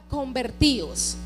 convertidos.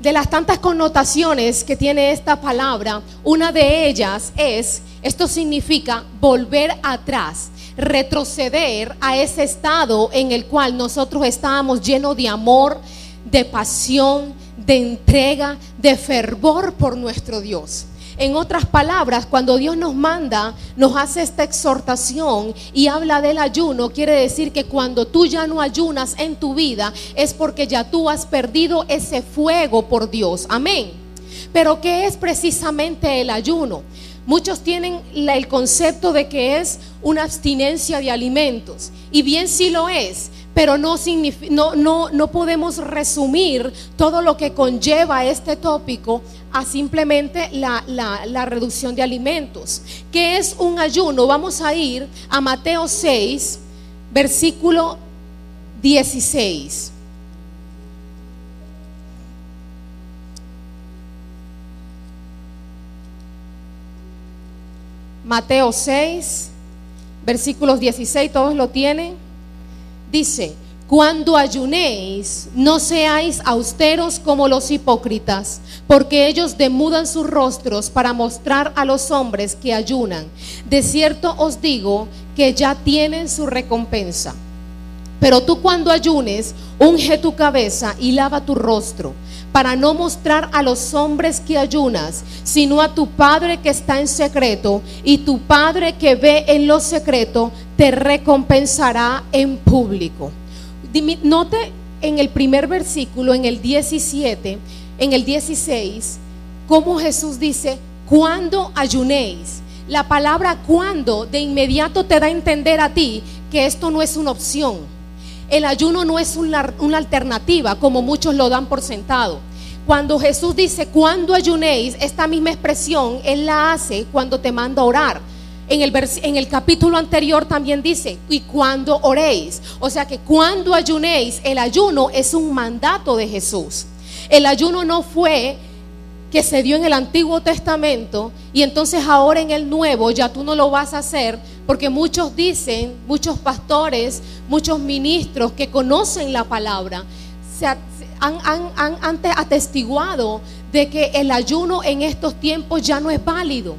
De las tantas connotaciones que tiene esta palabra, una de ellas es, esto significa volver atrás, retroceder a ese estado en el cual nosotros estábamos llenos de amor, de pasión, de entrega, de fervor por nuestro Dios. En otras palabras, cuando Dios nos manda, nos hace esta exhortación y habla del ayuno, quiere decir que cuando tú ya no ayunas en tu vida es porque ya tú has perdido ese fuego por Dios. Amén. Pero ¿qué es precisamente el ayuno? Muchos tienen el concepto de que es una abstinencia de alimentos. Y bien sí lo es, pero no, no, no, podemos resumir todo lo que conlleva este tópico a simplemente la, la, reducción de alimentos. ¿Qué es un ayuno? Vamos a ir a Mateo 6, versículo 16. Mateo 6, versículos 16, todos lo tienen. Dice, cuando ayunéis, no seáis austeros como los hipócritas, porque ellos demudan sus rostros para mostrar a los hombres que ayunan. De cierto os digo que ya tienen su recompensa. Pero tú cuando ayunes, unge tu cabeza y lava tu rostro, para no mostrar a los hombres que ayunas, sino a tu Padre que está en secreto, y tu Padre que ve en lo secreto, te recompensará en público. Note en el primer versículo, en el 17, en el 16, cómo Jesús dice, cuando ayunéis. La palabra cuando de inmediato te da a entender a ti que esto no es una opción. El ayuno no es una, una alternativa como muchos lo dan por sentado. Cuando Jesús dice, cuando ayunéis, esta misma expresión Él la hace cuando te manda orar. En el, en el capítulo anterior también dice, y cuando oréis. O sea que cuando ayunéis, el ayuno es un mandato de Jesús. El ayuno no fue que se dio en el Antiguo Testamento y entonces ahora en el Nuevo ya tú no lo vas a hacer porque muchos dicen, muchos pastores, muchos ministros que conocen la palabra, se han, han, han atestiguado de que el ayuno en estos tiempos ya no es válido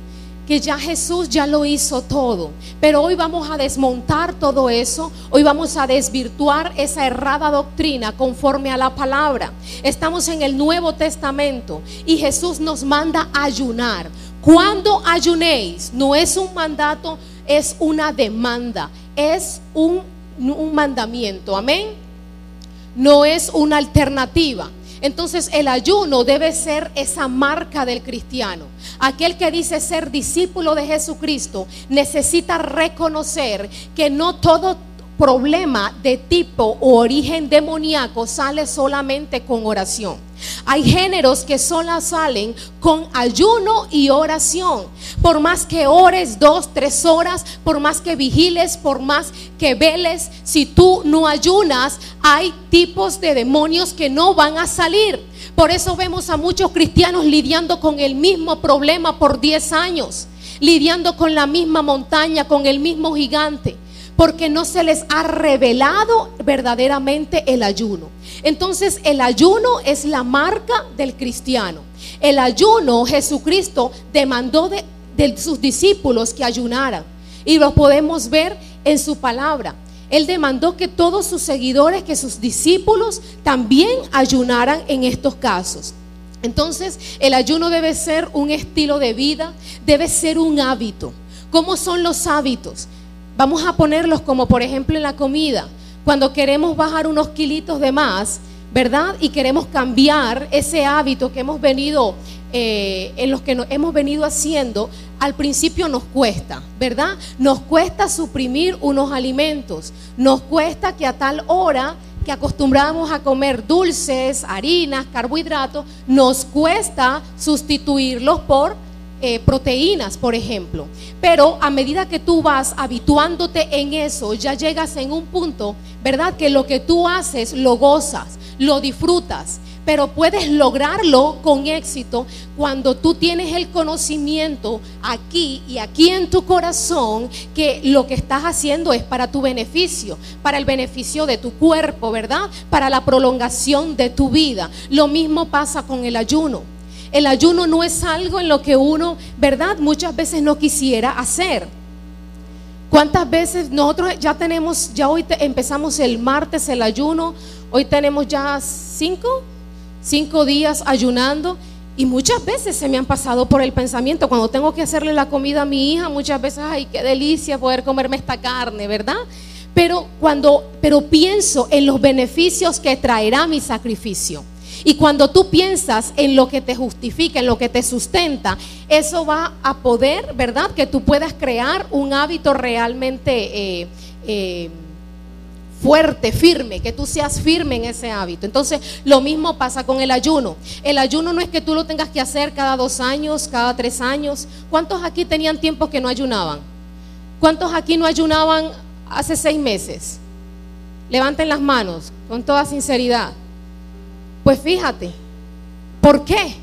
que ya Jesús ya lo hizo todo. Pero hoy vamos a desmontar todo eso. Hoy vamos a desvirtuar esa errada doctrina conforme a la palabra. Estamos en el Nuevo Testamento y Jesús nos manda ayunar. Cuando ayunéis, no es un mandato, es una demanda, es un mandamiento. Amén. No es una alternativa. Entonces el ayuno debe ser esa marca del cristiano. Aquel que dice ser discípulo de Jesucristo necesita reconocer que no todo problema de tipo o origen demoníaco sale solamente con oración. Hay géneros que solo salen con ayuno y oración. Por más que ores dos, tres horas, por más que vigiles, por más que veles, si tú no ayunas, hay tipos de demonios que no van a salir. Por eso vemos a muchos cristianos lidiando con el mismo problema por 10 años, lidiando con la misma montaña, con el mismo gigante porque no se les ha revelado verdaderamente el ayuno. Entonces el ayuno es la marca del cristiano. El ayuno Jesucristo demandó de, sus discípulos que ayunaran y lo podemos ver en su palabra. Él demandó que todos sus seguidores, que sus discípulos también ayunaran en estos casos. Entonces, el ayuno debe ser un estilo de vida, debe ser un hábito. ¿Cómo son los hábitos? Vamos a ponerlos como por ejemplo en la comida. Cuando queremos bajar unos kilitos de más, ¿verdad? Y queremos cambiar ese hábito que hemos venido, eh, en los que hemos venido haciendo, al principio nos cuesta, ¿verdad? Nos cuesta suprimir unos alimentos, nos cuesta que a tal hora que acostumbramos a comer dulces, harinas, carbohidratos, nos cuesta sustituirlos por eh, proteínas, por ejemplo. Pero a medida que tú vas habituándote en eso, ya llegas en un punto, ¿verdad? Que lo que tú haces lo gozas, lo disfrutas. pero puedes lograrlo con éxito cuando tú tienes el conocimiento aquí y aquí en tu corazón que lo que estás haciendo es para tu beneficio, para el beneficio de tu cuerpo, ¿verdad? Para la prolongación de tu vida. Lo mismo pasa con el ayuno. El ayuno no es algo en lo que uno, ¿verdad? Muchas veces no quisiera hacer. ¿Cuántas veces nosotros ya tenemos, ya hoy empezamos el martes el ayuno, hoy tenemos ya cinco, cinco días ayunando y muchas veces se me han pasado por el pensamiento, cuando tengo que hacerle la comida a mi hija, muchas veces, ay, qué delicia poder comerme esta carne, ¿verdad? Pero cuando, pero pienso en los beneficios que traerá mi sacrificio. Y cuando tú piensas en lo que te justifica, en lo que te sustenta, eso va a poder, ¿verdad? Que tú puedas crear un hábito realmente eh, eh, fuerte, firme, que tú seas firme en ese hábito. Entonces, lo mismo pasa con el ayuno. El ayuno no es que tú lo tengas que hacer cada dos años, cada tres años. ¿Cuántos aquí tenían tiempo que no ayunaban? ¿Cuántos aquí no ayunaban hace seis meses? Levanten las manos con toda sinceridad. Pues fíjate, ¿por qué?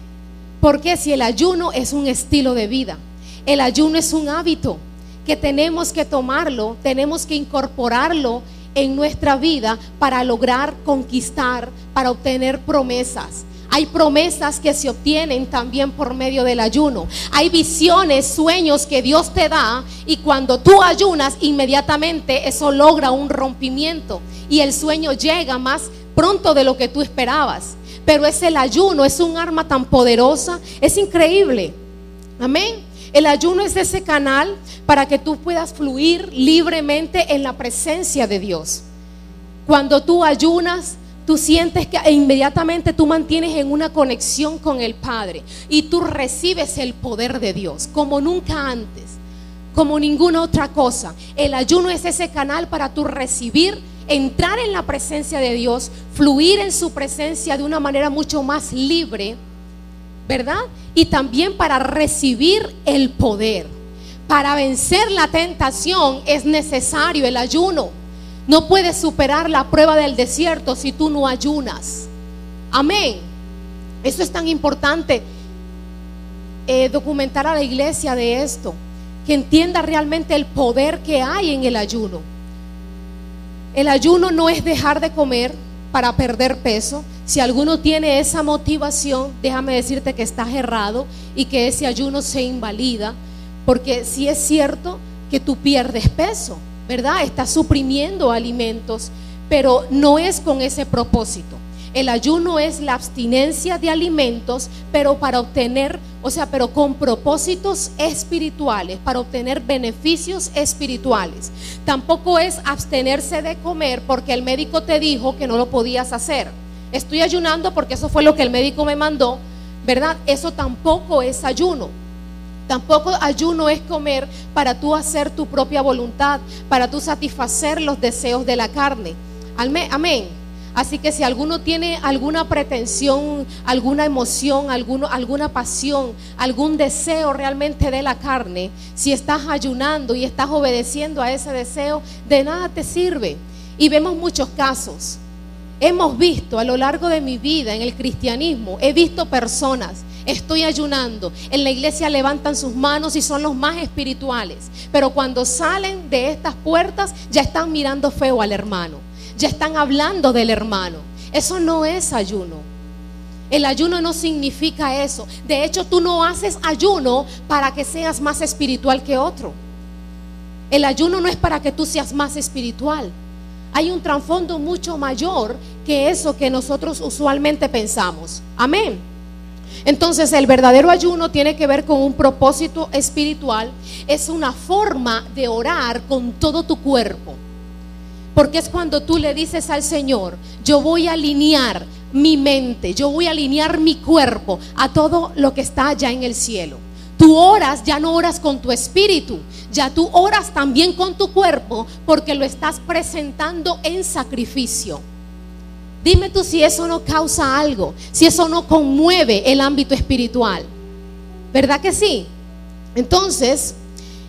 Porque si el ayuno es un estilo de vida, el ayuno es un hábito que tenemos que tomarlo, tenemos que incorporarlo en nuestra vida para lograr conquistar, para obtener promesas. Hay promesas que se obtienen también por medio del ayuno. Hay visiones, sueños que Dios te da y cuando tú ayunas inmediatamente eso logra un rompimiento y el sueño llega más pronto de lo que tú esperabas. Pero es el ayuno, es un arma tan poderosa, es increíble. Amén. El ayuno es ese canal para que tú puedas fluir libremente en la presencia de Dios. Cuando tú ayunas, tú sientes que inmediatamente tú mantienes en una conexión con el Padre y tú recibes el poder de Dios como nunca antes, como ninguna otra cosa. El ayuno es ese canal para tú recibir entrar en la presencia de Dios, fluir en su presencia de una manera mucho más libre, ¿verdad? Y también para recibir el poder. Para vencer la tentación es necesario el ayuno. No puedes superar la prueba del desierto si tú no ayunas. Amén. Eso es tan importante. Eh, documentar a la iglesia de esto. Que entienda realmente el poder que hay en el ayuno. El ayuno no es dejar de comer para perder peso. Si alguno tiene esa motivación, déjame decirte que estás errado y que ese ayuno se invalida, porque si es cierto que tú pierdes peso, ¿verdad? Estás suprimiendo alimentos, pero no es con ese propósito. El ayuno es la abstinencia de alimentos, pero para obtener, o sea, pero con propósitos espirituales, para obtener beneficios espirituales. Tampoco es abstenerse de comer porque el médico te dijo que no lo podías hacer. Estoy ayunando porque eso fue lo que el médico me mandó, ¿verdad? Eso tampoco es ayuno. Tampoco ayuno es comer para tú hacer tu propia voluntad, para tú satisfacer los deseos de la carne. Amén. Así que si alguno tiene alguna pretensión, alguna emoción, alguna pasión, algún deseo realmente de la carne, si estás ayunando y estás obedeciendo a ese deseo, de nada te sirve. Y vemos muchos casos. Hemos visto a lo largo de mi vida en el cristianismo, he visto personas estoy ayunando. En la iglesia levantan sus manos y son los más espirituales. Pero cuando salen de estas puertas ya están mirando feo al hermano ya están hablando del hermano. Eso no es ayuno. El ayuno no significa eso. De hecho, tú no haces ayuno para que seas más espiritual que otro. El ayuno no es para que tú seas más espiritual. Hay un trasfondo mucho mayor que eso que nosotros usualmente pensamos. Amén. Entonces el verdadero ayuno tiene que ver con un propósito espiritual. Es una forma de orar con todo tu cuerpo. Porque es cuando tú le dices al Señor, yo voy a alinear mi mente, yo voy a alinear mi cuerpo a todo lo que está allá en el cielo. Tú oras, ya no oras con tu espíritu, ya tú oras también con tu cuerpo porque lo estás presentando en sacrificio. Dime tú si eso no causa algo, si eso no conmueve el ámbito espiritual. ¿Verdad que sí? Entonces,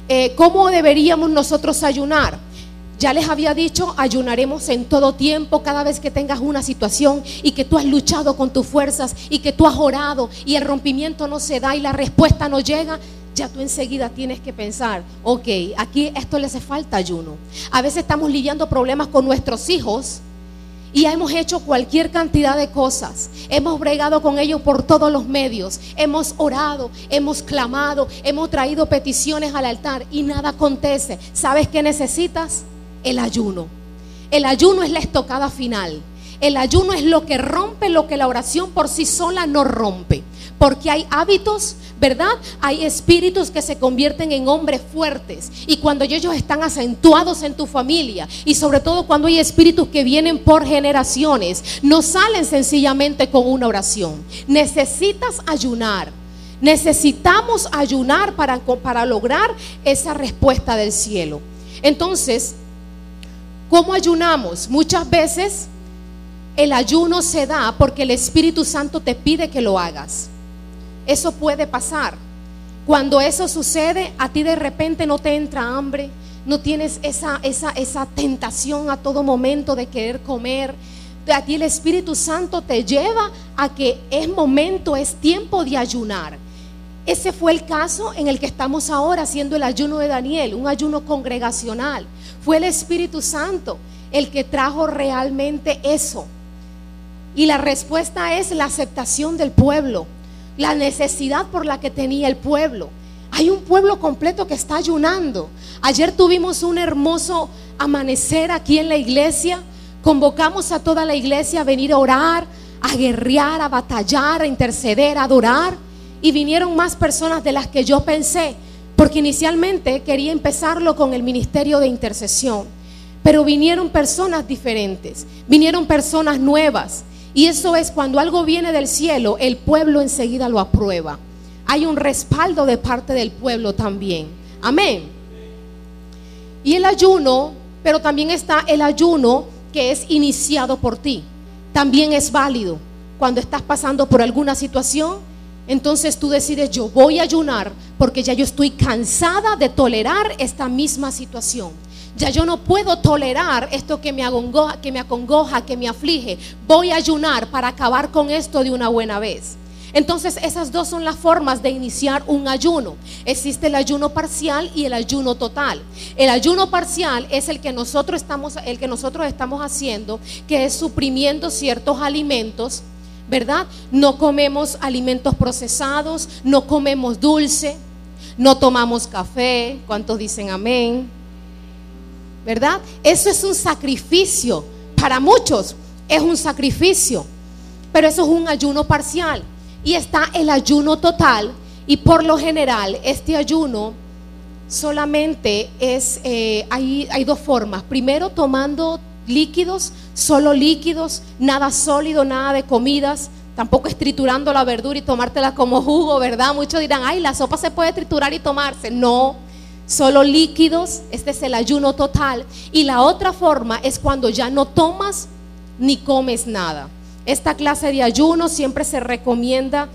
eh, ¿cómo deberíamos nosotros ayunar? Ya les había dicho, ayunaremos en todo tiempo, cada vez que tengas una situación y que tú has luchado con tus fuerzas y que tú has orado y el rompimiento no se da y la respuesta no llega, ya tú enseguida tienes que pensar, ok, aquí esto le hace falta ayuno. A veces estamos lidiando problemas con nuestros hijos y hemos hecho cualquier cantidad de cosas. Hemos bregado con ellos por todos los medios. Hemos orado, hemos clamado, hemos traído peticiones al altar y nada acontece. ¿Sabes qué necesitas? El ayuno. El ayuno es la estocada final. El ayuno es lo que rompe lo que la oración por sí sola no rompe. Porque hay hábitos, ¿verdad? Hay espíritus que se convierten en hombres fuertes. Y cuando ellos están acentuados en tu familia, y sobre todo cuando hay espíritus que vienen por generaciones, no salen sencillamente con una oración. Necesitas ayunar. Necesitamos ayunar para, para lograr esa respuesta del cielo. Entonces, ¿cómo ayunamos? Muchas veces el ayuno se da porque el Espíritu Santo te pide que lo hagas. Eso puede pasar. Cuando eso sucede, a ti de repente no te entra hambre, no tienes esa, esa, esa tentación a todo momento de querer comer. A ti el Espíritu Santo te lleva a que es momento, es tiempo de ayunar. Ese fue el caso en el que estamos ahora haciendo el ayuno de Daniel, un ayuno congregacional. Fue el Espíritu Santo el que trajo realmente eso. Y la respuesta es la aceptación del pueblo la necesidad por la que tenía el pueblo. Hay un pueblo completo que está ayunando. Ayer tuvimos un hermoso amanecer aquí en la iglesia. Convocamos a toda la iglesia a venir a orar, a guerrear, a batallar, a interceder, a adorar. Y vinieron más personas de las que yo pensé, porque inicialmente quería empezarlo con el ministerio de intercesión. Pero vinieron personas diferentes, vinieron personas nuevas. Y eso es cuando algo viene del cielo, el pueblo enseguida lo aprueba. Hay un respaldo de parte del pueblo también. Amén. Y el ayuno, pero también está el ayuno que es iniciado por ti. También es válido. Cuando estás pasando por alguna situación, entonces tú decides, yo voy a ayunar porque ya yo estoy cansada de tolerar esta misma situación. Ya yo no puedo tolerar esto que me, acongoja, que me acongoja, que me aflige. Voy a ayunar para acabar con esto de una buena vez. Entonces esas dos son las formas de iniciar un ayuno. Existe el ayuno parcial y el ayuno total. El ayuno parcial es el que nosotros estamos, el que nosotros estamos haciendo, que es suprimiendo ciertos alimentos, ¿verdad? No comemos alimentos procesados, no comemos dulce, no tomamos café. ¿Cuántos dicen amén? ¿verdad? Eso es un sacrificio. Para muchos es un sacrificio, pero eso es un ayuno parcial. Y está el ayuno total. Y por lo general, este ayuno solamente es, eh, hay, hay dos formas. Primero, tomando líquidos, solo líquidos, nada sólido, nada de comidas. Tampoco es triturando la verdura y tomártela como jugo, ¿verdad? Muchos dirán, ay, la sopa se puede triturar y tomarse. No, solo líquidos, este es el ayuno total. Y la otra forma es cuando ya no tomas ni comes nada. Esta clase de ayuno siempre se recomienda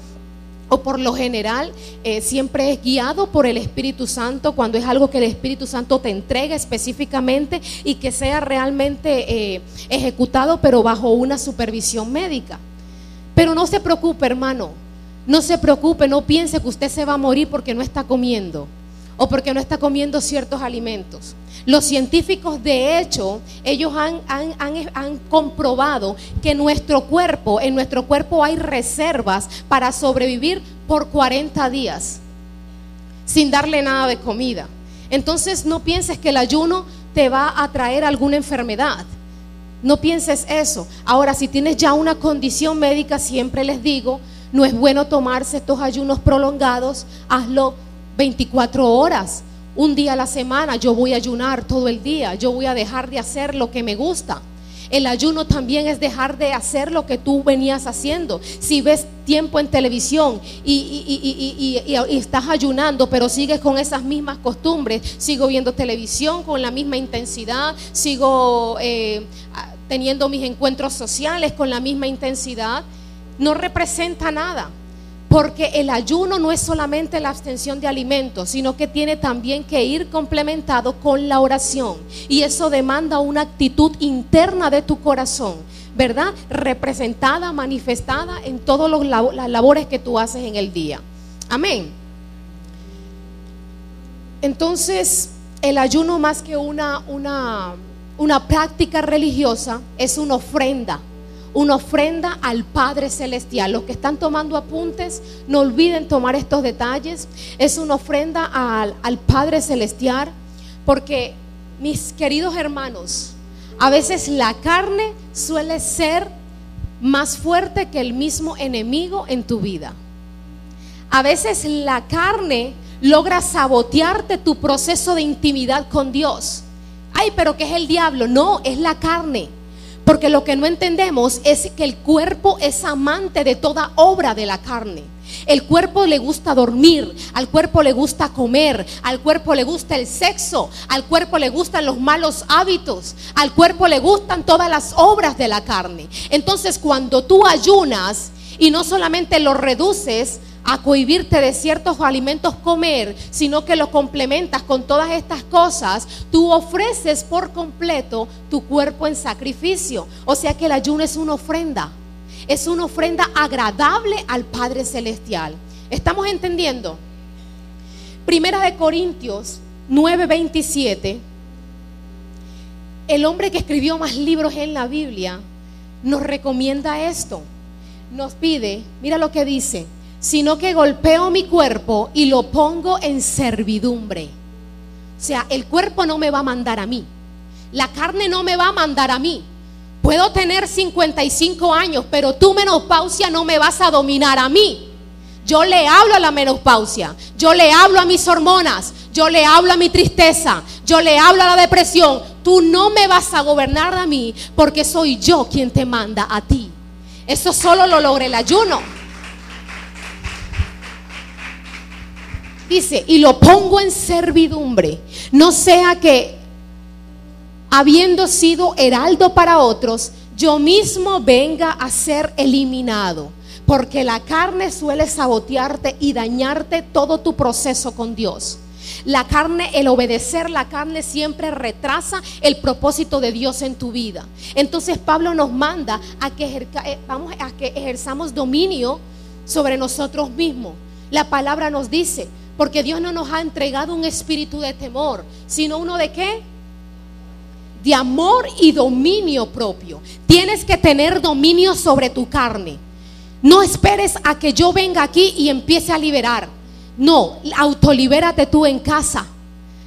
o por lo general eh, siempre es guiado por el Espíritu Santo cuando es algo que el Espíritu Santo te entrega específicamente y que sea realmente eh, ejecutado pero bajo una supervisión médica. Pero no se preocupe hermano, no se preocupe, no piense que usted se va a morir porque no está comiendo o porque no está comiendo ciertos alimentos. Los científicos, de hecho, ellos han, han, comprobado que nuestro cuerpo, en nuestro cuerpo hay reservas para sobrevivir por 40 días sin darle nada de comida. Entonces no pienses que el ayuno te va a traer alguna enfermedad. No pienses eso. Ahora, si tienes ya una condición médica, siempre les digo, no es bueno tomarse estos ayunos prolongados, hazlo 24 horas, un día a la semana, yo voy a ayunar todo el día, yo voy a dejar de hacer lo que me gusta. El ayuno también es dejar de hacer lo que tú venías haciendo. Si ves tiempo en televisión y, estás ayunando, pero sigues con esas mismas costumbres, sigo viendo televisión con la misma intensidad, sigo eh, teniendo mis encuentros sociales con la misma intensidad, no representa nada. Porque el ayuno no es solamente la abstención de alimentos, sino que tiene también que ir complementado con la oración. Y eso demanda una actitud interna de tu corazón, ¿verdad? Representada, manifestada en todas las labores que tú haces en el día. Amén. Entonces, el ayuno más que una, una, una práctica religiosa es una ofrenda una ofrenda al Padre Celestial. Los que están tomando apuntes, no olviden tomar estos detalles. Es una ofrenda al, al Padre Celestial, porque mis queridos hermanos, a veces la carne suele ser más fuerte que el mismo enemigo en tu vida. A veces la carne logra sabotearte tu proceso de intimidad con Dios. Ay, pero ¿qué es el diablo? No, es la carne. Porque lo que no entendemos es que el cuerpo es amante de toda obra de la carne. El cuerpo le gusta dormir, al cuerpo le gusta comer, al cuerpo le gusta el sexo, al cuerpo le gustan los malos hábitos, al cuerpo le gustan todas las obras de la carne. Entonces cuando tú ayunas y no solamente lo reduces a cohibirte de ciertos alimentos comer, sino que lo complementas con todas estas cosas, tú ofreces por completo tu cuerpo en sacrificio. O sea que el ayuno es una ofrenda, es una ofrenda agradable al Padre Celestial. ¿Estamos entendiendo? Primera de Corintios 9:27, el hombre que escribió más libros en la Biblia, nos recomienda esto. Nos pide, mira lo que dice, sino que golpeo mi cuerpo y lo pongo en servidumbre. O sea, el cuerpo no me va a mandar a mí. La carne no me va a mandar a mí. Puedo tener 55 años, pero tu menopausia no me vas a dominar a mí. Yo le hablo a la menopausia, yo le hablo a mis hormonas, yo le hablo a mi tristeza, yo le hablo a la depresión. Tú no me vas a gobernar a mí porque soy yo quien te manda a ti. Eso solo lo logra el ayuno. Dice, y lo pongo en servidumbre, no sea que, habiendo sido heraldo para otros, yo mismo venga a ser eliminado. Porque la carne suele sabotearte y dañarte todo tu proceso con Dios. La carne, el obedecer la carne siempre retrasa el propósito de Dios en tu vida. Entonces Pablo nos manda a que, eh, vamos, a que ejerzamos dominio sobre nosotros mismos. La palabra nos dice, porque Dios no nos ha entregado un espíritu de temor, sino uno de qué? De amor y dominio propio. Tienes que tener dominio sobre tu carne. No esperes a que yo venga aquí y empiece a liberar. No, autolibérate tú en casa.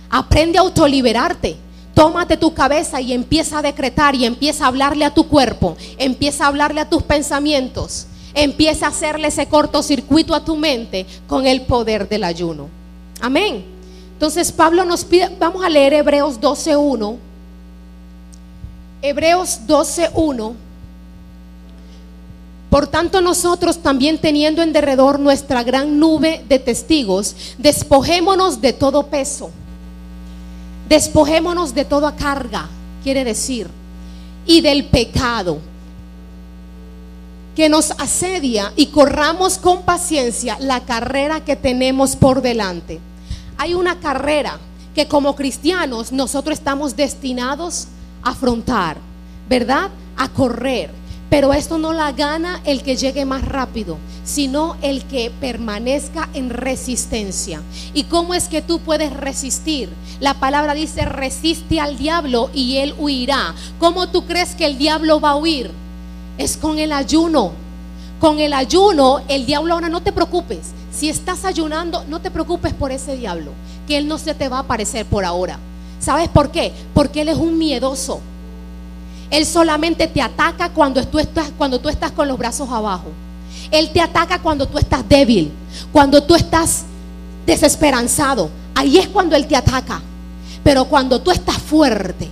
Aprende a autoliberarte. Tómate tu cabeza y empieza a decretar y empieza a hablarle a tu cuerpo. Empieza a hablarle a tus pensamientos empieza a hacerle ese cortocircuito a tu mente con el poder del ayuno. Amén. Entonces Pablo nos pide, vamos a leer Hebreos 12.1. Hebreos 12.1. Por tanto nosotros también teniendo en derredor nuestra gran nube de testigos, despojémonos de todo peso, despojémonos de toda carga, quiere decir, y del pecado que nos asedia y corramos con paciencia la carrera que tenemos por delante. Hay una carrera que como cristianos nosotros estamos destinados a afrontar, ¿verdad? A correr. Pero esto no la gana el que llegue más rápido, sino el que permanezca en resistencia. ¿Y cómo es que tú puedes resistir? La palabra dice, resiste al diablo y él huirá. ¿Cómo tú crees que el diablo va a huir? Es con el ayuno. Con el ayuno, el diablo ahora no te preocupes. Si estás ayunando, no te preocupes por ese diablo, que él no se te va a aparecer por ahora. ¿Sabes por qué? Porque él es un miedoso. Él solamente te ataca cuando tú estás, cuando tú estás con los brazos abajo. Él te ataca cuando tú estás débil, cuando tú estás desesperanzado. Ahí es cuando Él te ataca. Pero cuando tú estás fuerte,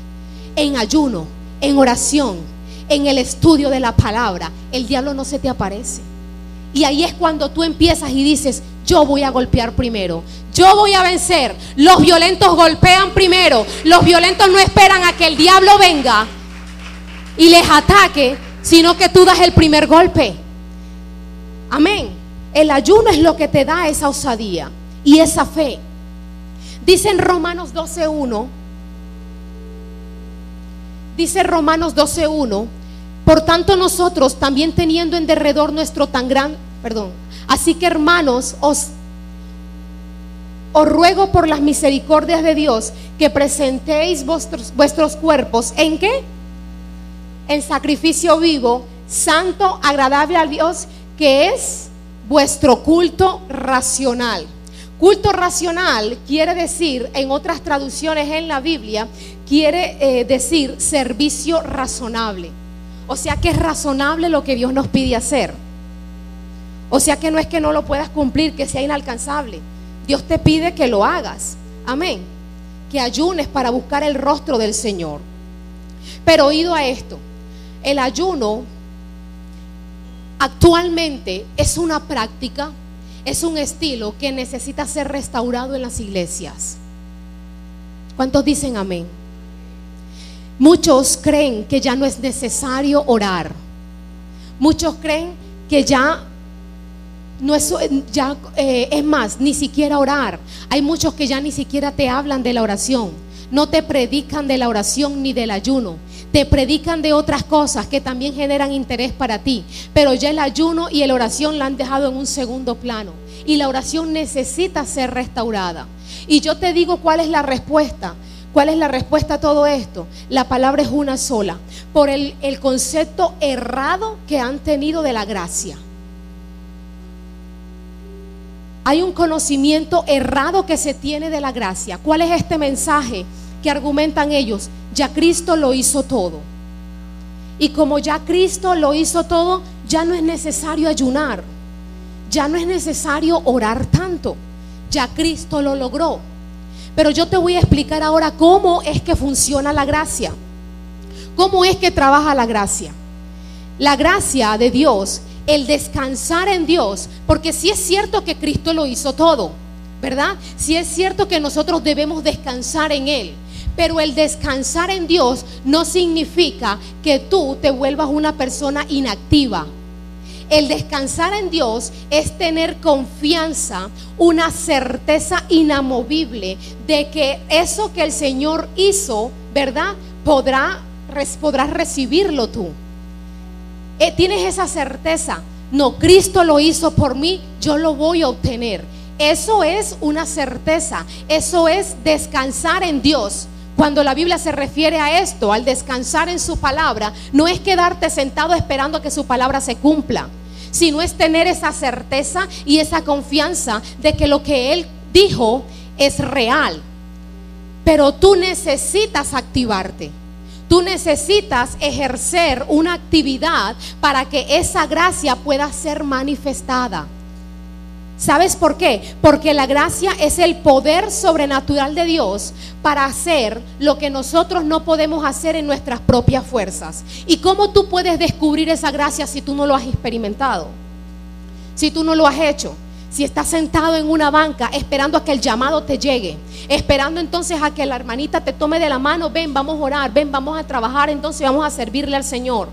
en ayuno, en oración, en el estudio de la palabra, el diablo no se te aparece. Y ahí es cuando tú empiezas y dices, yo voy a golpear primero, yo voy a vencer. Los violentos golpean primero, los violentos no esperan a que el diablo venga y les ataque, sino que tú das el primer golpe. Amén. El ayuno es lo que te da esa osadía y esa fe. Dice en Romanos 12.1, dice Romanos 12.1, por tanto nosotros también teniendo en derredor nuestro tan gran, perdón, así que hermanos, os, os ruego por las misericordias de Dios que presentéis vuestros, cuerpos en qué? En sacrificio vivo, santo, agradable a Dios, que es vuestro culto racional. Culto racional quiere decir, en otras traducciones en la Biblia, quiere eh, decir servicio razonable. O sea que es razonable lo que Dios nos pide hacer. O sea que no es que no lo puedas cumplir, que sea inalcanzable. Dios te pide que lo hagas. Amén. Que ayunes para buscar el rostro del Señor. Pero oído a esto, el ayuno actualmente es una práctica, es un estilo que necesita ser restaurado en las iglesias. ¿Cuántos dicen amén? Muchos creen que ya no es necesario orar. Muchos creen que ya no es, ya, eh, es más, ni siquiera orar. Hay muchos que ya ni siquiera te hablan de la oración. No te predican de la oración ni del ayuno. Te predican de otras cosas que también generan interés para ti. Pero ya el ayuno y la oración la han dejado en un segundo plano. Y la oración necesita ser restaurada. Y yo te digo cuál es la respuesta. ¿Cuál es la respuesta a todo esto? La palabra es una sola, por el, concepto errado que han tenido de la gracia. Hay un conocimiento errado que se tiene de la gracia. ¿Cuál es este mensaje que argumentan ellos? Ya Cristo lo hizo todo. Y como ya Cristo lo hizo todo, ya no es necesario ayunar. Ya no es necesario orar tanto. Ya Cristo lo logró. Pero yo te voy a explicar ahora cómo es que funciona la gracia. ¿Cómo es que trabaja la gracia? La gracia de Dios, el descansar en Dios, porque si es cierto que Cristo lo hizo todo, ¿verdad? Si es cierto que nosotros debemos descansar en Él. Pero el descansar en Dios no significa que tú te vuelvas una persona inactiva, el descansar en Dios es tener confianza, una certeza inamovible de que eso que el Señor hizo, ¿verdad? Podrá, podrás recibirlo tú. Eh, tienes esa certeza. No, Cristo lo hizo por mí, yo lo voy a obtener. Eso es una certeza, eso es descansar en Dios. Cuando la Biblia se refiere a esto, al descansar en su palabra, no es quedarte sentado esperando que su palabra se cumpla, sino es tener esa certeza y esa confianza de que lo que Él dijo es real. Pero tú necesitas activarte. Tú necesitas ejercer una actividad para que esa gracia pueda ser manifestada. ¿Sabes por qué? Porque la gracia es el poder sobrenatural de Dios para hacer lo que nosotros no podemos hacer en nuestras propias fuerzas. ¿Y cómo tú puedes descubrir esa gracia si tú no lo has experimentado? Si tú no lo has hecho. Si estás sentado en una banca esperando a que el llamado te llegue, esperando entonces a que la hermanita te tome de la mano, ven, vamos a orar, ven, vamos a trabajar, entonces vamos a servirle al Señor.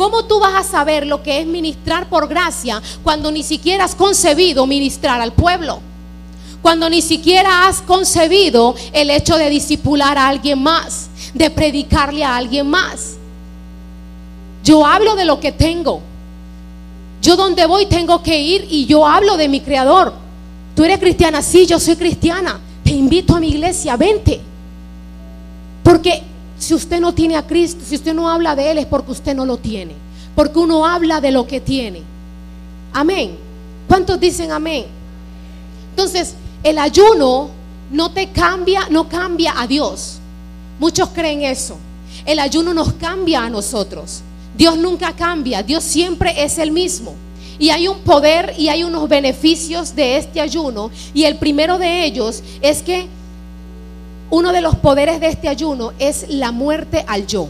¿Cómo tú vas a saber lo que es ministrar por gracia cuando ni siquiera has concebido ministrar al pueblo? Cuando ni siquiera has concebido el hecho de disipular a alguien más, de predicarle a alguien más. Yo hablo de lo que tengo. Yo donde voy tengo que ir y yo hablo de mi creador. Tú eres cristiana, sí, yo soy cristiana. Te invito a mi iglesia, vente. Porque si usted no tiene a Cristo, si usted no habla de Él es porque usted no lo tiene. Porque uno habla de lo que tiene. Amén. ¿Cuántos dicen amén? Entonces, el ayuno no te cambia, no cambia a Dios. Muchos creen eso. El ayuno nos cambia a nosotros. Dios nunca cambia, Dios siempre es el mismo. Y hay un poder y hay unos beneficios de este ayuno. Y el primero de ellos es que uno de los poderes de este ayuno es la muerte al yo.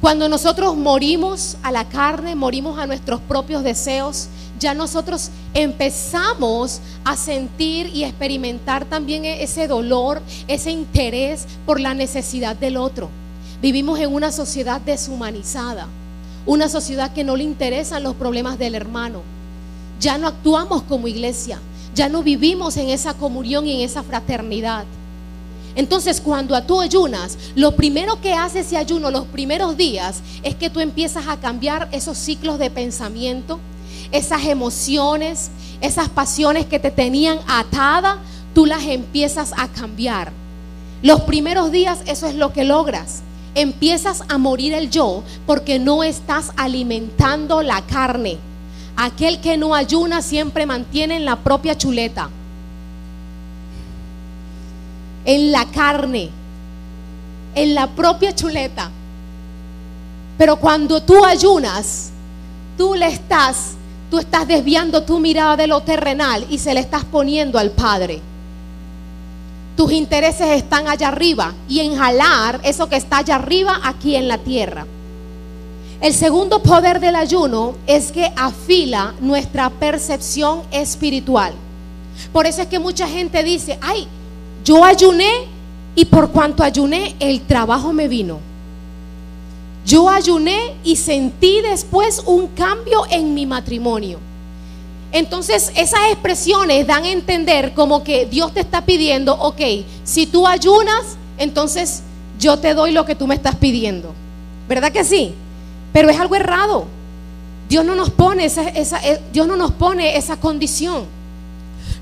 Cuando nosotros morimos a la carne, morimos a nuestros propios deseos, ya nosotros empezamos a sentir y experimentar también ese dolor, ese interés por la necesidad del otro. Vivimos en una sociedad deshumanizada, una sociedad que no le interesan los problemas del hermano. Ya no actuamos como iglesia, ya no vivimos en esa comunión y en esa fraternidad. Entonces, cuando tú ayunas, lo primero que hace ese ayuno los primeros días es que tú empiezas a cambiar esos ciclos de pensamiento, esas emociones, esas pasiones que te tenían atada, tú las empiezas a cambiar. Los primeros días eso es lo que logras. Empiezas a morir el yo porque no estás alimentando la carne. Aquel que no ayuna siempre mantiene en la propia chuleta en la carne, en la propia chuleta. Pero cuando tú ayunas, tú le estás, tú estás desviando tu mirada de lo terrenal y se le estás poniendo al Padre. Tus intereses están allá arriba y en jalar eso que está allá arriba aquí en la tierra. El segundo poder del ayuno es que afila nuestra percepción espiritual. Por eso es que mucha gente dice, ay, yo ayuné y por cuanto ayuné, el trabajo me vino. Yo ayuné y sentí después un cambio en mi matrimonio. Entonces esas expresiones dan a entender como que Dios te está pidiendo, ok, si tú ayunas, entonces yo te doy lo que tú me estás pidiendo. ¿Verdad que sí? Pero es algo errado. Dios no nos pone esa, eh, Dios no nos pone esa condición.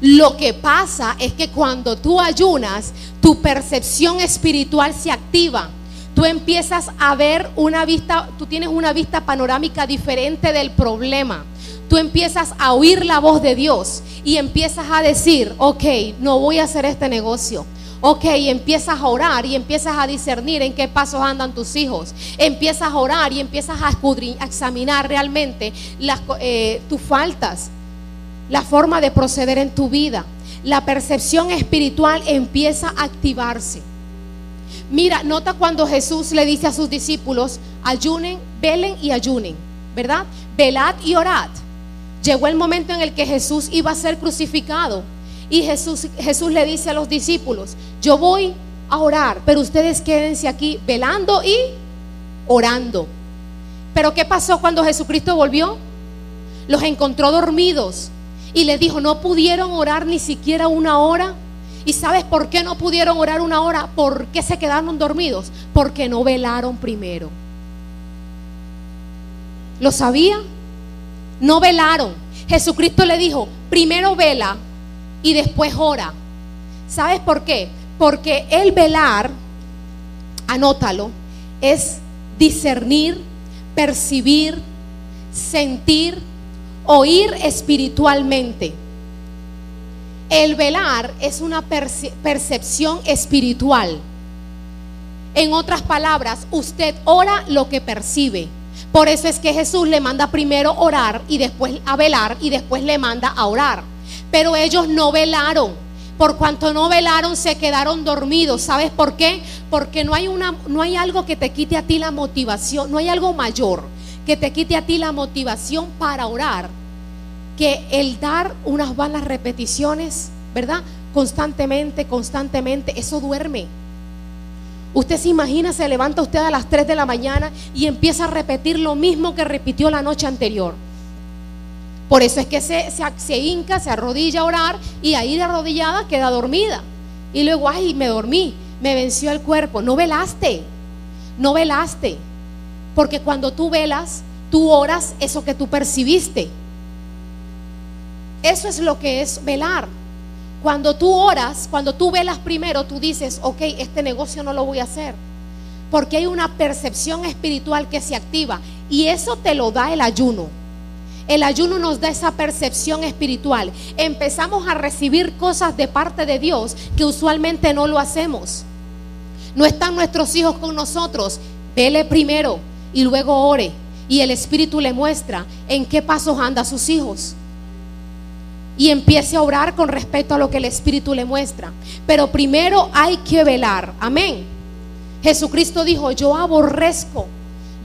Lo que pasa es que cuando tú ayunas, tu percepción espiritual se activa. Tú empiezas a ver una vista, tú tienes una vista panorámica diferente del problema. Tú empiezas a oír la voz de Dios y empiezas a decir, ok, no voy a hacer este negocio. Ok, empiezas a orar y empiezas a discernir en qué pasos andan tus hijos. Empiezas a orar y empiezas a, examinar realmente eh, tus faltas la forma de proceder en tu vida. La percepción espiritual empieza a activarse. Mira, nota cuando Jesús le dice a sus discípulos, ayunen, velen y ayunen, ¿verdad? Velad y orad. Llegó el momento en el que Jesús iba a ser crucificado y Jesús, Jesús le dice a los discípulos, yo voy a orar, pero ustedes quédense aquí velando y orando. Pero ¿qué pasó cuando Jesucristo volvió? Los encontró dormidos y le dijo, no pudieron orar ni siquiera una hora. ¿Y sabes por qué no pudieron orar una hora? ¿Por qué se quedaron dormidos? Porque no velaron primero. ¿Lo sabía? No velaron. Jesucristo le dijo, primero vela y después ora. ¿Sabes por qué? Porque el velar, anótalo, es discernir, percibir, sentir oír espiritualmente. El velar es una percepción espiritual. En otras palabras, usted ora lo que percibe. Por eso es que Jesús le manda primero orar y después a velar y después le manda a orar. Pero ellos no velaron. Por cuanto no velaron, se quedaron dormidos. ¿Sabes por qué? Porque no hay, una, no hay algo que te quite a ti la motivación, no hay algo mayor que te quite a ti la motivación para orar, que el dar unas vanas repeticiones, ¿verdad? Constantemente, constantemente, eso duerme. Usted se imagina, se levanta usted a las 3 de la mañana y empieza a repetir lo mismo que repitió la noche anterior. Por eso es que se, se, se hinca, se arrodilla a orar y ahí de arrodillada queda dormida. Y luego, ay, me dormí, me venció el cuerpo. No velaste, no velaste. Porque cuando tú velas, tú oras eso que tú percibiste. Eso es lo que es velar. Cuando tú oras, cuando tú velas primero, tú dices, ok, este negocio no lo voy a hacer. Porque hay una percepción espiritual que se activa. Y eso te lo da el ayuno. El ayuno nos da esa percepción espiritual. Empezamos a recibir cosas de parte de Dios que usualmente no lo hacemos. No están nuestros hijos con nosotros. Vele primero y luego ore y el Espíritu le muestra en qué pasos anda sus hijos. Y empiece a orar con respecto a lo que el Espíritu le muestra. Pero primero hay que velar. Amén. Jesucristo dijo, yo aborrezco,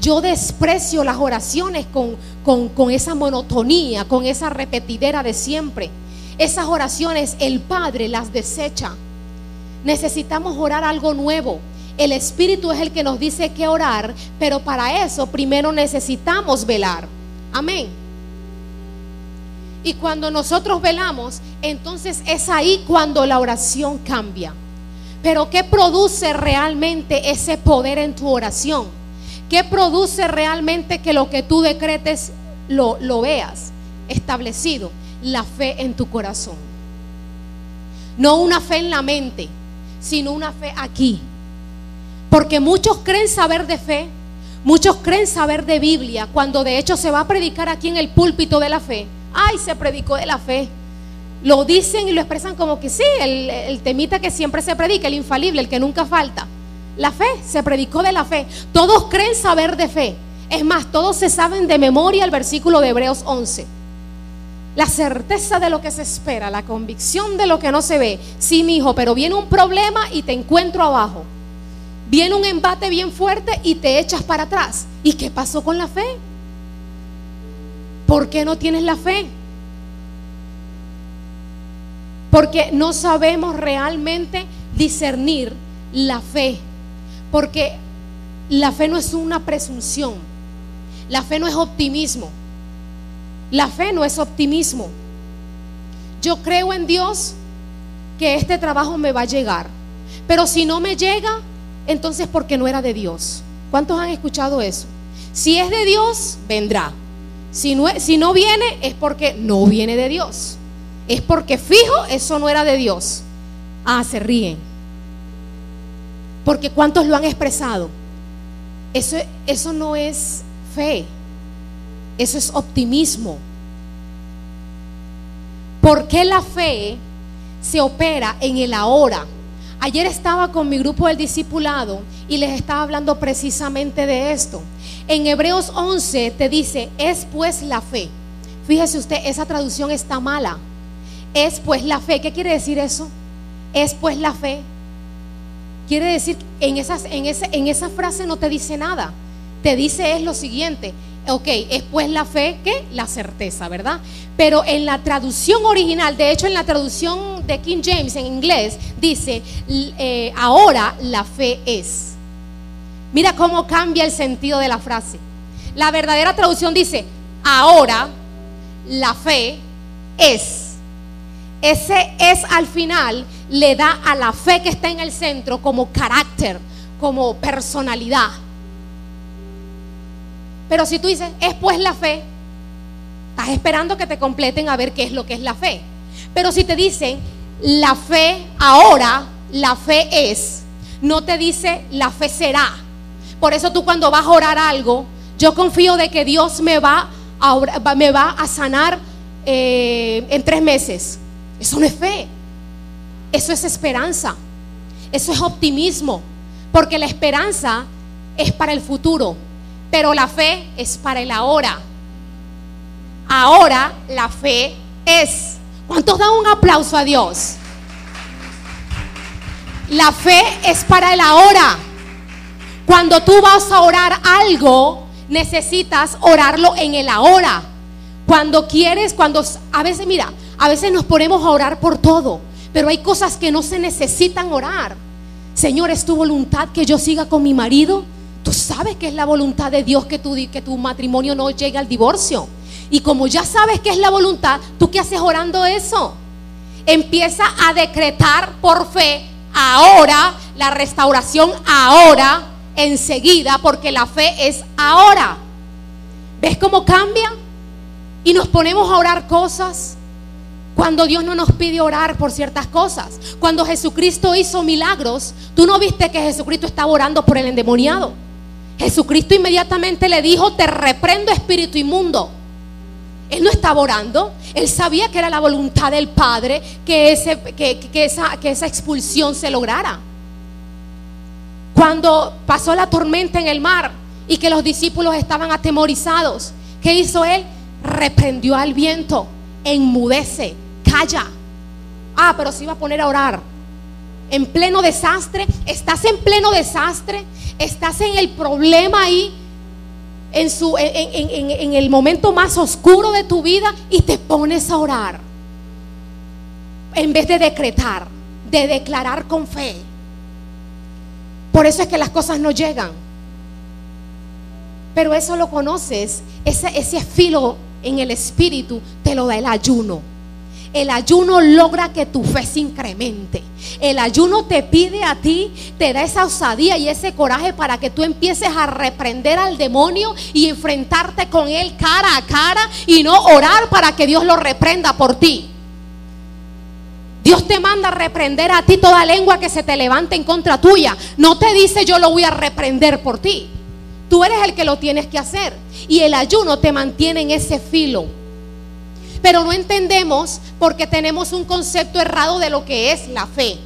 yo desprecio las oraciones con, con, con esa monotonía, con esa repetidera de siempre. Esas oraciones el Padre las desecha. Necesitamos orar algo nuevo El Espíritu es el que nos dice que orar, pero para eso primero necesitamos velar. Amén. Y cuando nosotros velamos, entonces es ahí cuando la oración cambia. Pero ¿qué produce realmente ese poder en tu oración? ¿Qué produce realmente que lo que tú decretes lo, veas establecido? La fe en tu corazón. No una fe en la mente, sino una fe aquí. Porque muchos creen saber de fe, muchos creen saber de Biblia, cuando de hecho se va a predicar aquí en el púlpito de la fe. Ay, se predicó de la fe. Lo dicen y lo expresan como que sí, el temita que siempre se predica, el infalible, el que nunca falta. La fe, se predicó de la fe. Todos creen saber de fe. Es más, todos se saben de memoria el versículo de Hebreos 11. La certeza de lo que se espera, la convicción de lo que no se ve. Sí, mi hijo, pero viene un problema y te encuentro abajo. Viene un embate bien fuerte y te echas para atrás. ¿Y qué pasó con la fe? ¿Por qué no tienes la fe? Porque no sabemos realmente discernir la fe. Porque la fe no es una presunción. La fe no es optimismo. La fe no es optimismo. Yo creo en Dios que este trabajo me va a llegar. Pero si no me llega, entonces porque no era de Dios. ¿Cuántos han escuchado eso? Si es de Dios, vendrá. Si no, si no viene, es porque no viene de Dios. Es porque fijo, eso no era de Dios. Ah, se ríen. Porque ¿cuántos lo han expresado? Eso, eso no es fe. Eso es optimismo. ¿Por qué la fe se opera en el ahora? Ayer estaba con mi grupo del discipulado y les estaba hablando precisamente de esto. En Hebreos 11 te dice, es pues la fe. Fíjese usted, esa traducción está mala. Es pues la fe. ¿Qué quiere decir eso? Es pues la fe. Quiere decir, en, esas, en, ese, en esa frase no te dice nada. Te dice es lo siguiente, ok, es pues la fe que la certeza, ¿verdad? Pero en la traducción original, de hecho en la traducción de King James en inglés, dice, eh, ahora la fe es. Mira cómo cambia el sentido de la frase. La verdadera traducción dice, ahora la fe es. Ese es al final le da a la fe que está en el centro como carácter, como personalidad. Pero si tú dices, es pues la fe, estás esperando que te completen a ver qué es lo que es la fe. Pero si te dicen, la fe ahora, la fe es, no te dice, la fe será. Por eso tú cuando vas a orar algo, yo confío de que Dios me va a, sanar eh, en tres meses. Eso no es fe. Eso es esperanza. Eso es optimismo. Porque la esperanza es para el futuro. Pero la fe es para el ahora. Ahora la fe es. ¿Cuántos dan un aplauso a Dios? La fe es para el ahora. Cuando tú vas a orar algo, necesitas orarlo en el ahora. Cuando quieres, cuando a veces, mira, a veces nos ponemos a orar por todo, pero hay cosas que no se necesitan orar. Señor, es tu voluntad que yo siga con mi marido. Tú sabes que es la voluntad de Dios que tu, que tu matrimonio no llegue al divorcio. Y como ya sabes que es la voluntad, ¿tú qué haces orando eso? Empieza a decretar por fe ahora la restauración ahora, enseguida, porque la fe es ahora. ¿Ves cómo cambia? Y nos ponemos a orar cosas cuando Dios no nos pide orar por ciertas cosas. Cuando Jesucristo hizo milagros, tú no viste que Jesucristo estaba orando por el endemoniado. Jesucristo inmediatamente le dijo, te reprendo espíritu inmundo. Él no estaba orando, él sabía que era la voluntad del Padre que, que esa expulsión se lograra. Cuando pasó la tormenta en el mar y que los discípulos estaban atemorizados, ¿qué hizo él? Reprendió al viento, enmudece, Ah, pero se iba a poner a orar. En pleno desastre, estás en pleno desastre, estás en el problema ahí, en, su, en, el momento más oscuro de tu vida y te pones a orar. En vez de decretar, de declarar con fe. Por eso es que las cosas no llegan. Pero eso lo conoces, ese, ese filo en el espíritu te lo da el ayuno. El ayuno logra que tu fe se incremente. El ayuno te pide a ti, te da esa osadía y ese coraje para que tú empieces a reprender al demonio y enfrentarte con él cara a cara y no orar para que Dios lo reprenda por ti. Dios te manda a reprender a ti toda lengua que se te levante en contra tuya. No te dice yo lo voy a reprender por ti. Tú eres el que lo tienes que hacer. Y el ayuno te mantiene en ese filo pero no entendemos porque tenemos un concepto errado de lo que es la fe.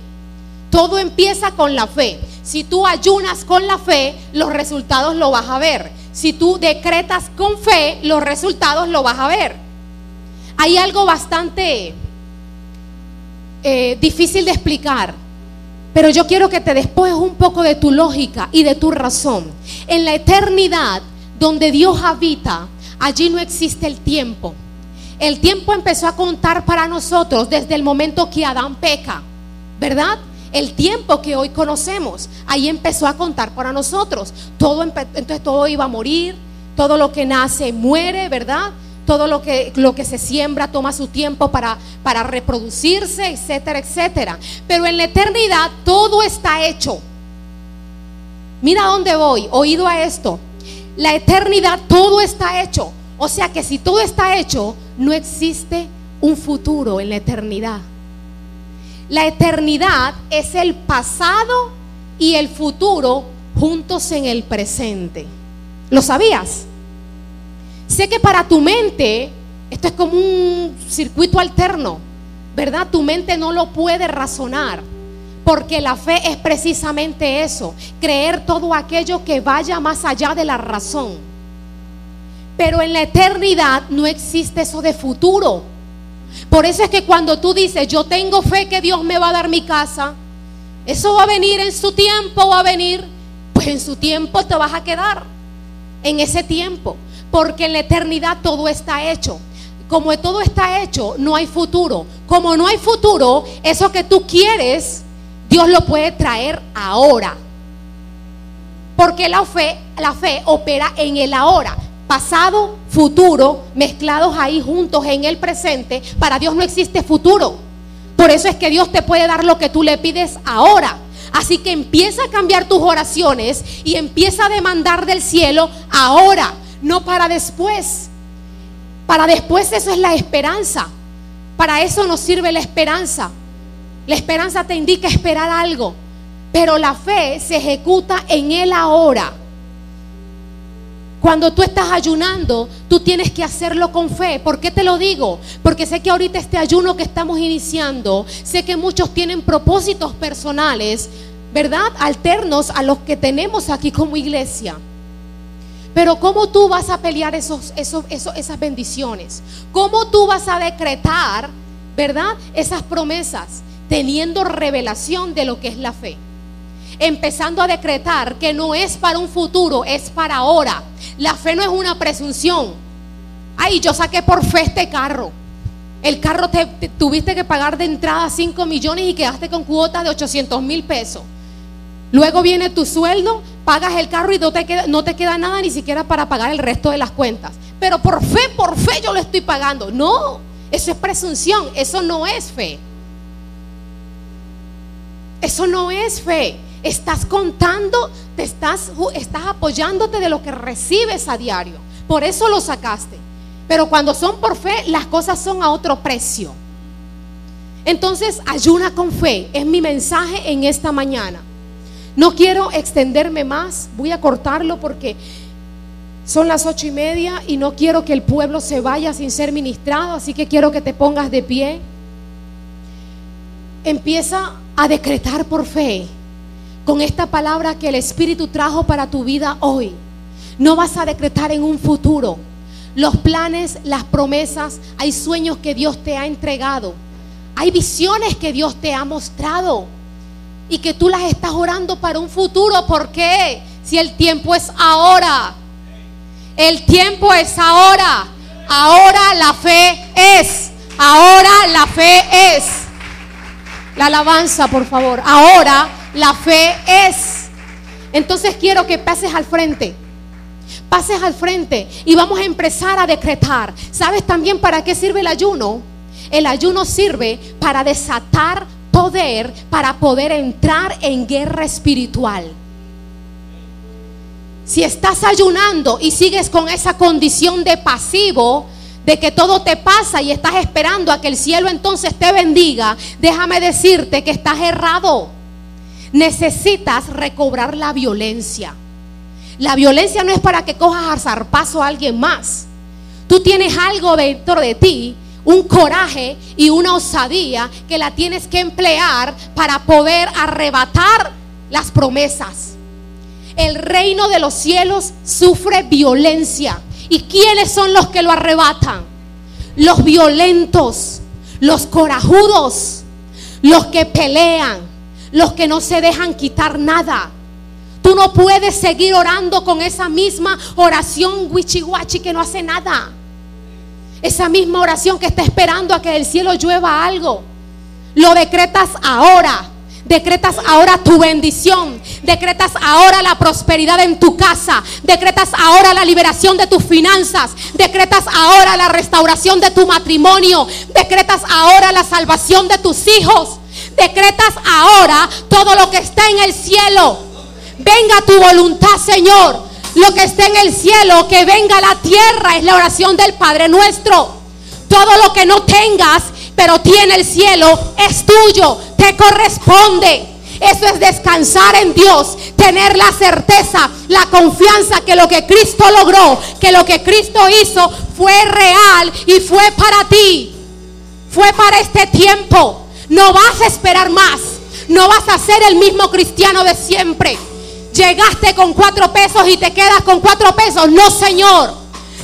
Todo empieza con la fe. Si tú ayunas con la fe, los resultados lo vas a ver. Si tú decretas con fe, los resultados lo vas a ver. Hay algo bastante eh, difícil de explicar, pero yo quiero que te despojes un poco de tu lógica y de tu razón. En la eternidad, donde Dios habita, allí no existe el tiempo. El tiempo empezó a contar para nosotros desde el momento que Adán peca, ¿verdad? El tiempo que hoy conocemos, ahí empezó a contar para nosotros. Todo entonces todo iba a morir, todo lo que nace muere, ¿verdad? Todo lo que, lo que se siembra toma su tiempo para, para reproducirse, etcétera, etcétera. Pero en la eternidad todo está hecho. Mira dónde voy, oído a esto. La eternidad todo está hecho. O sea que si todo está hecho, no existe un futuro en la eternidad. La eternidad es el pasado y el futuro juntos en el presente. ¿Lo sabías? Sé que para tu mente esto es como un circuito alterno, ¿verdad? Tu mente no lo puede razonar. Porque la fe es precisamente eso, creer todo aquello que vaya más allá de la razón. Pero en la eternidad no existe eso de futuro. Por eso es que cuando tú dices, yo tengo fe que Dios me va a dar mi casa, eso va a venir en su tiempo, va a venir, pues en su tiempo te vas a quedar, en ese tiempo. Porque en la eternidad todo está hecho. Como todo está hecho, no hay futuro. Como no hay futuro, eso que tú quieres, Dios lo puede traer ahora. Porque la fe, la fe opera en el ahora pasado, futuro, mezclados ahí juntos en el presente, para Dios no existe futuro. Por eso es que Dios te puede dar lo que tú le pides ahora. Así que empieza a cambiar tus oraciones y empieza a demandar del cielo ahora, no para después. Para después eso es la esperanza. Para eso nos sirve la esperanza. La esperanza te indica esperar algo, pero la fe se ejecuta en el ahora. Cuando tú estás ayunando, tú tienes que hacerlo con fe. ¿Por qué te lo digo? Porque sé que ahorita este ayuno que estamos iniciando, sé que muchos tienen propósitos personales, ¿verdad? Alternos a los que tenemos aquí como iglesia. Pero ¿cómo tú vas a pelear esos, esos, esas bendiciones? ¿Cómo tú vas a decretar, ¿verdad? Esas promesas, teniendo revelación de lo que es la fe empezando a decretar que no es para un futuro, es para ahora. La fe no es una presunción. Ay, yo saqué por fe este carro. El carro te, tuviste que pagar de entrada 5 millones y quedaste con cuotas de 800 mil pesos. Luego viene tu sueldo, pagas el carro y no te, queda, no te queda nada ni siquiera para pagar el resto de las cuentas. Pero por fe, por fe yo lo estoy pagando. No, eso es presunción, eso no es fe. Eso no es fe. Estás contando, te estás, estás apoyándote de lo que recibes a diario. Por eso lo sacaste. Pero cuando son por fe, las cosas son a otro precio. Entonces, ayuna con fe. Es mi mensaje en esta mañana. No quiero extenderme más. Voy a cortarlo porque son las ocho y media y no quiero que el pueblo se vaya sin ser ministrado. Así que quiero que te pongas de pie. Empieza a decretar por fe con esta palabra que el Espíritu trajo para tu vida hoy. No vas a decretar en un futuro. Los planes, las promesas, hay sueños que Dios te ha entregado. Hay visiones que Dios te ha mostrado y que tú las estás orando para un futuro. ¿Por qué? Si el tiempo es ahora. El tiempo es ahora. Ahora la fe es. Ahora la fe es. La alabanza, por favor. Ahora la fe es. Entonces quiero que pases al frente. Pases al frente y vamos a empezar a decretar. ¿Sabes también para qué sirve el ayuno? El ayuno sirve para desatar poder, para poder entrar en guerra espiritual. Si estás ayunando y sigues con esa condición de pasivo, de que todo te pasa y estás esperando a que el cielo entonces te bendiga, déjame decirte que estás errado. Necesitas recobrar la violencia. La violencia no es para que cojas a zarpazo a alguien más. Tú tienes algo dentro de ti, un coraje y una osadía que la tienes que emplear para poder arrebatar las promesas. El reino de los cielos sufre violencia. ¿Y quiénes son los que lo arrebatan? Los violentos, los corajudos, los que pelean, los que no se dejan quitar nada. Tú no puedes seguir orando con esa misma oración wichiwachi que no hace nada. Esa misma oración que está esperando a que del cielo llueva algo. Lo decretas ahora. Decretas ahora tu bendición. Decretas ahora la prosperidad en tu casa. Decretas ahora la liberación de tus finanzas. Decretas ahora la restauración de tu matrimonio. Decretas ahora la salvación de tus hijos. Decretas ahora todo lo que está en el cielo. Venga tu voluntad, Señor. Lo que está en el cielo, que venga la tierra, es la oración del Padre nuestro. Todo lo que no tengas, pero tiene el cielo, es tuyo, te corresponde. Eso es descansar en Dios, tener la certeza, la confianza que lo que Cristo logró, que lo que Cristo hizo fue real y fue para ti. Fue para este tiempo. No vas a esperar más. No vas a ser el mismo cristiano de siempre. Llegaste con cuatro pesos y te quedas con cuatro pesos. No, Señor.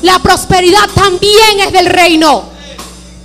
La prosperidad también es del reino.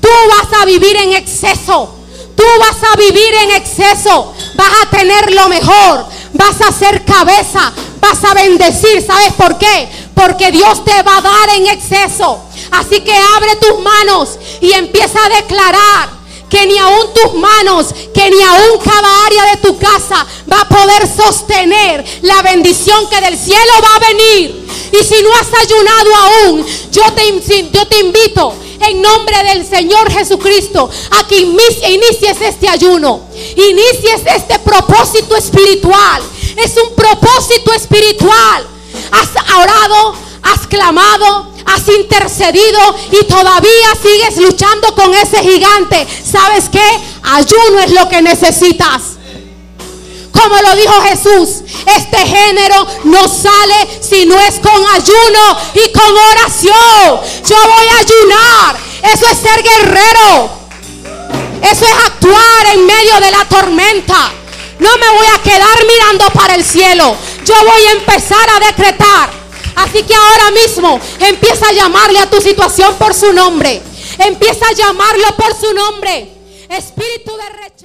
Tú vas a vivir en exceso. Tú vas a vivir en exceso. Vas a tener lo mejor. Vas a ser cabeza. Vas a bendecir. ¿Sabes por qué? Porque Dios te va a dar en exceso. Así que abre tus manos y empieza a declarar que ni aún tus manos, que ni aún cada área de tu casa va a poder sostener la bendición que del cielo va a venir. Y si no has ayunado aún, yo te, yo te invito en nombre del Señor Jesucristo a que inicies este ayuno, inicies este propósito espiritual. Es un propósito espiritual. Has orado, has clamado, has intercedido y todavía sigues luchando con ese gigante. ¿Sabes qué? Ayuno es lo que necesitas. Como lo dijo Jesús, este género no sale si no es con ayuno y con oración. Yo voy a ayunar. Eso es ser guerrero. Eso es actuar en medio de la tormenta. No me voy a quedar mirando para el cielo. Yo voy a empezar a decretar. Así que ahora mismo empieza a llamarle a tu situación por su nombre. Empieza a llamarlo por su nombre. Espíritu de rechazo.